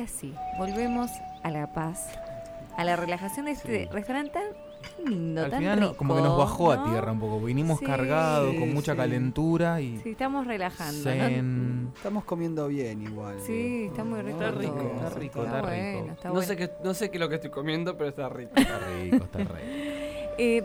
ahora sí, volvemos a la paz, a la relajación de este Sí. restaurante tan lindo, Al tan final rico, como que nos bajó a tierra un poco. Vinimos Sí. cargados, con mucha Sí. calentura y Sí, estamos relajando. ¿no? zen. Estamos comiendo bien igual. Sí, está muy rico. Está rico, todo. está rico, está rico. está No bueno. sé, qué, no sé qué es lo que estoy comiendo, pero está rico. Está rico, está rico. Eh,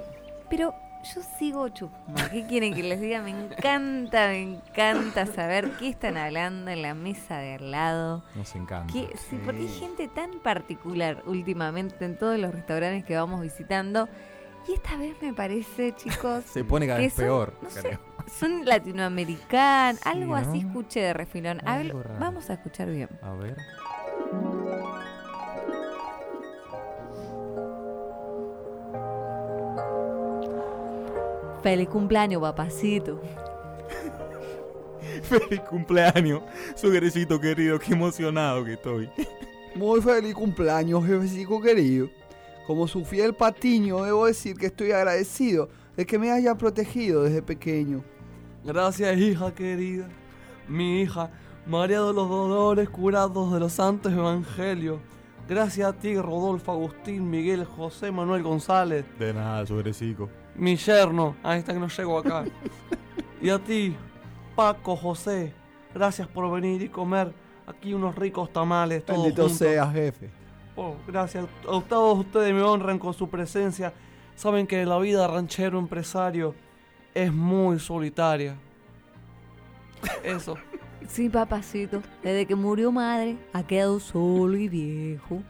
pero yo sigo chupando. ¿Qué quieren que les diga? Me encanta, me encanta saber qué están hablando en la mesa de al lado. Nos encanta. Que, sí, porque hay gente tan particular últimamente en todos los restaurantes que vamos visitando. Y esta vez me parece, chicos, Se pone cada que vez son- peor, no sé, creo. son latinoamericanos. Sí, algo así escuché de refilón. A ver, vamos a escuchar bien. A ver. Feliz cumpleaños, papacito. Feliz cumpleaños, suegrecito querido, qué emocionado que estoy. Muy feliz cumpleaños, jefecito querido. Como su fiel patiño, debo decir que estoy agradecido de que me haya protegido desde pequeño. Gracias, hija querida. Mi hija, María de los Dolores, curados de los santos evangelios. Gracias a ti, Rodolfo Agustín, Miguel, José, Manuel González. De nada, suegrecito. Mi yerno, ahí está que no llego acá. y a ti, Paco, José. Gracias por venir y comer aquí unos ricos tamales. Todos Bendito juntos. sea, jefe. Oh, gracias. A todos ustedes me honran con su presencia. Saben que la vida ranchero empresario es muy solitaria. Eso. Sí, papacito. Desde que murió madre, ha quedado solo y viejo.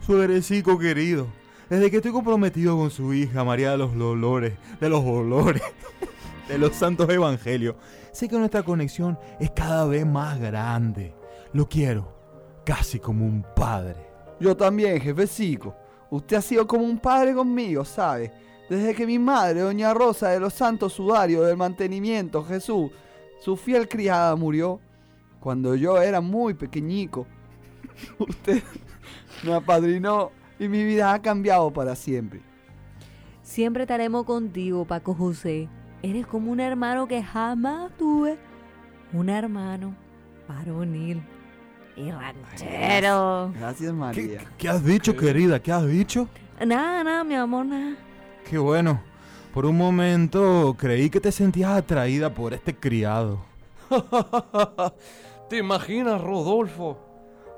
Suegrecito querido, desde que estoy comprometido con su hija María de los Dolores, de los Dolores, de los Santos Evangelios, sé que nuestra conexión es cada vez más grande. Lo quiero, casi como un padre. Yo también, jefecito. Usted ha sido como un padre conmigo, ¿sabe? Desde que mi madre, doña Rosa de los Santos Sudarios del Mantenimiento, Jesús, su fiel criada, murió cuando yo era muy pequeñico. Usted me apadrinó y mi vida ha cambiado para siempre. Siempre estaremos contigo, Paco José. Eres como un hermano que jamás tuve. Un hermano varonil y ranchero. Gracias, ¿Qué, María. qué has dicho, querida? ¿Qué has dicho? Nada, nada, mi amor, nada. Qué bueno. Por un momento creí que te sentías atraída por este criado. ¿Te imaginas, Rodolfo?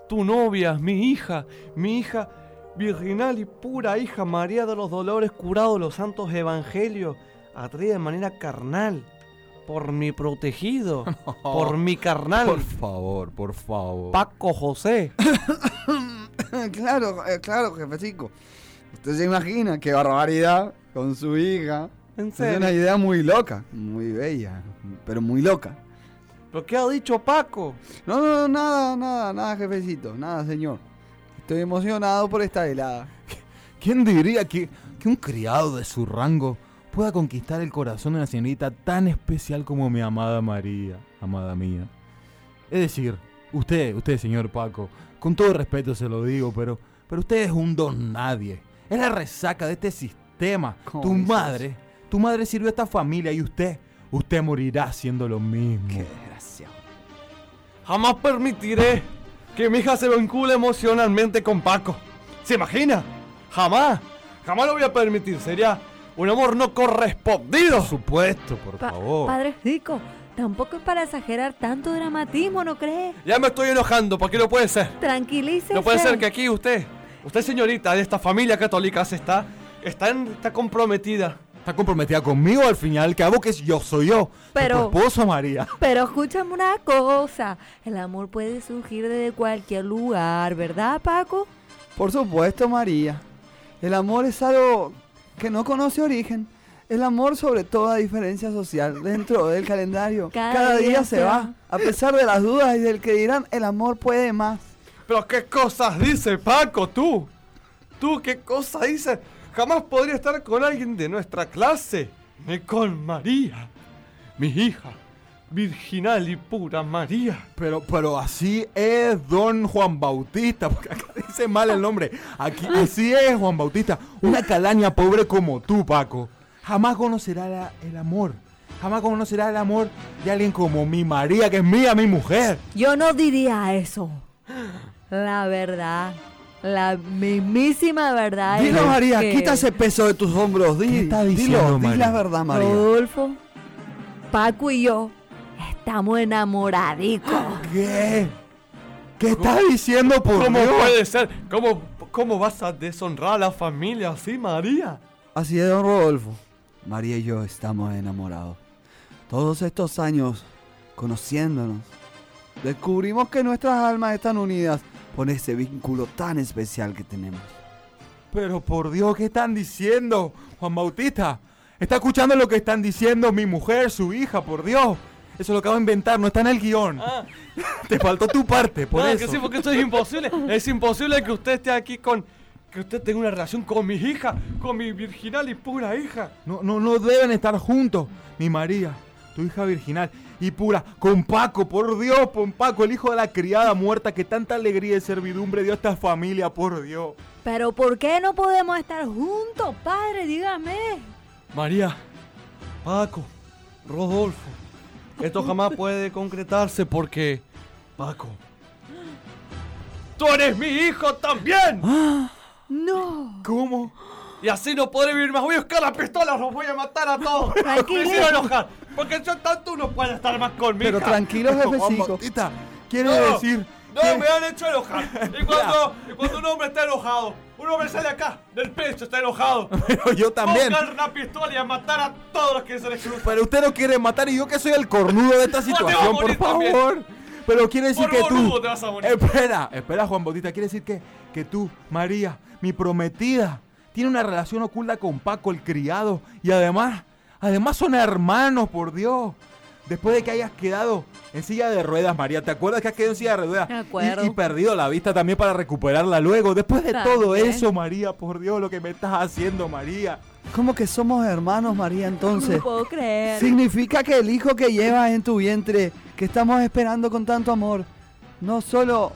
Tu novia, mi hija, mi hija virginal y pura hija María de los Dolores curado de los santos evangelios, atraída de manera carnal por mi protegido, por mi carnal, Por favor, por favor. Paco José. claro, eh, claro, jefecito. Usted se imagina qué barbaridad con su hija. ¿En Es una serio? idea muy loca, muy bella, pero muy loca. ¿Pero qué ha dicho Paco? No, no, no, nada, nada, nada, jefecito, nada, señor. Estoy emocionado por esta velada. ¿Quién diría que, que un criado de su rango pueda conquistar el corazón de una señorita tan especial como mi amada María, amada mía? Es decir, usted, usted, señor Paco, con todo respeto se lo digo, pero, pero usted es un don nadie. Es la resaca de este sistema. ¿Cómo Tu dices? madre, tu madre sirvió a esta familia y usted, usted morirá haciendo lo mismo. desgraciado. Jamás permitiré que mi hija se vincule emocionalmente con Paco. ¿Se imagina? Jamás. Jamás lo voy a permitir. Sería un amor no correspondido. Por supuesto, por Pa- favor. Padre Rico, tampoco es para exagerar tanto dramatismo, ¿no cree? Ya me estoy enojando, porque no puede ser. Tranquilícese. No puede ser que aquí usted, usted señorita de esta familia católica, se está, está, en- está comprometida. Está comprometida conmigo al final, al cabo que yo soy yo. Pero- Tu esposo, María. Pero escúchame una cosa. El amor puede surgir desde cualquier lugar, ¿verdad, Paco? Por supuesto, María. El amor es algo que no conoce origen. El amor sobre toda diferencia social dentro del calendario. Cada Cada, día se va. va. A pesar de las dudas y del que dirán, el amor puede más. Pero qué cosas dice Paco, tú. Tú qué cosas dices. Jamás podría estar con alguien de nuestra clase. Ni con María, mi hija, virginal y pura María. Pero, pero así es Don Juan Bautista, porque acá dice mal el nombre. Aquí, así es Juan Bautista. Una calaña pobre como tú, Paco. Jamás conocerá la- el amor. Jamás conocerá el amor de alguien como mi María, que es mía, mi mujer. Yo no diría eso. La verdad, la mismísima verdad. Dilo, es María, que quita ese peso de tus hombros. Di, ¿Qué está dilo, diciendo, di María? la verdad, María. Rodolfo, Paco y yo estamos enamoradicos. ¿Qué? ¿Qué estás diciendo por ¿Cómo Dios? puede ser? ¿Cómo, ¿Cómo vas a deshonrar a la familia así, María? Así es, don Rodolfo. María y yo estamos enamorados. Todos estos años conociéndonos, descubrimos que nuestras almas están unidas por ese vínculo tan especial que tenemos. Pero por Dios, ¿qué están diciendo? Juan Bautista, ¿está escuchando lo que están diciendo mi mujer, su hija, por Dios? Eso lo acabo de inventar, no está en el guion. Ah, Te faltó tu parte, por ah, eso. que sí, porque esto es imposible. Es imposible que usted esté aquí con... Que usted tenga una relación con mi hija, con mi virginal y pura hija. No, no, no deben estar juntos. Mi María, tu hija virginal y pura, con Paco, por Dios, con Paco, el hijo de la criada muerta que tanta alegría y servidumbre dio a esta familia, por Dios. Pero ¿por qué no podemos estar juntos, padre? Dígame. María, Paco, Rodolfo, esto jamás puede concretarse porque... Paco, tú eres mi hijo también. No. ¿Cómo? Y así no podré vivir más. Voy a buscar la pistola, los voy a matar a todos. Tranquilo. Me enojar. Porque yo tanto no puedo estar más conmigo. Pero tranquilo, Juan jefecito. Quiere No, decir No, que- me han hecho enojar. Y cuando, y cuando un hombre está enojado, un hombre sale acá, del pecho, está enojado. Pero yo también. Buscar una pistola y a matar a todos los que se les cruzan. Pero usted no quiere matar y yo que soy el cornudo de esta situación, por morir también. favor. Pero quiere decir Por que tú. te vas a morir. Espera, espera, Juan Bautista. Quiere decir que, que tú, María, mi prometida, tiene una relación oculta con Paco, el criado. Y además, además son hermanos, por Dios. Después de que hayas quedado en silla de ruedas, María, ¿te acuerdas que has quedado en silla de ruedas? Me acuerdo. Y, y perdido la vista también para recuperarla luego. Después de todo eso, María, por Dios, lo que me estás haciendo, María. ¿Cómo que somos hermanos, María, entonces? No puedo creer. Significa que el hijo que llevas en tu vientre, que estamos esperando con tanto amor, no solo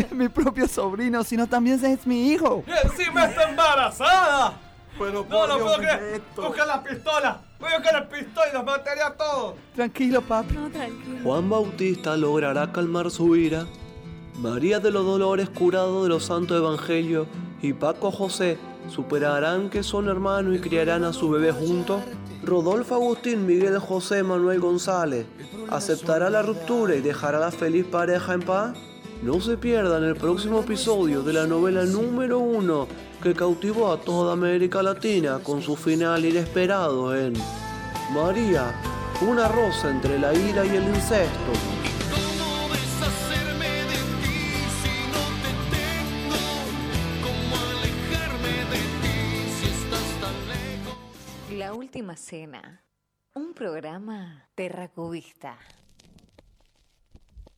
es mi propio sobrino, sino también es mi hijo. Y encima está embarazada. Pero No lo puedo creer. Busca la pistola. Voy a buscar la pistola y los mataré a todos. Tranquilo, papi. No, tranquilo. Juan Bautista logrará calmar su ira. María de los Dolores, curado de los santos evangelios, y Paco José superarán que son hermanos y criarán a su bebé juntos. Rodolfo Agustín Miguel José Manuel González aceptará la ruptura y dejará a la feliz pareja en paz. No se pierdan el próximo episodio de la novela número uno que cautivó a toda América Latina con su final inesperado en María, una rosa entre la ira y el incesto. La Última Cena, un programa terracubista.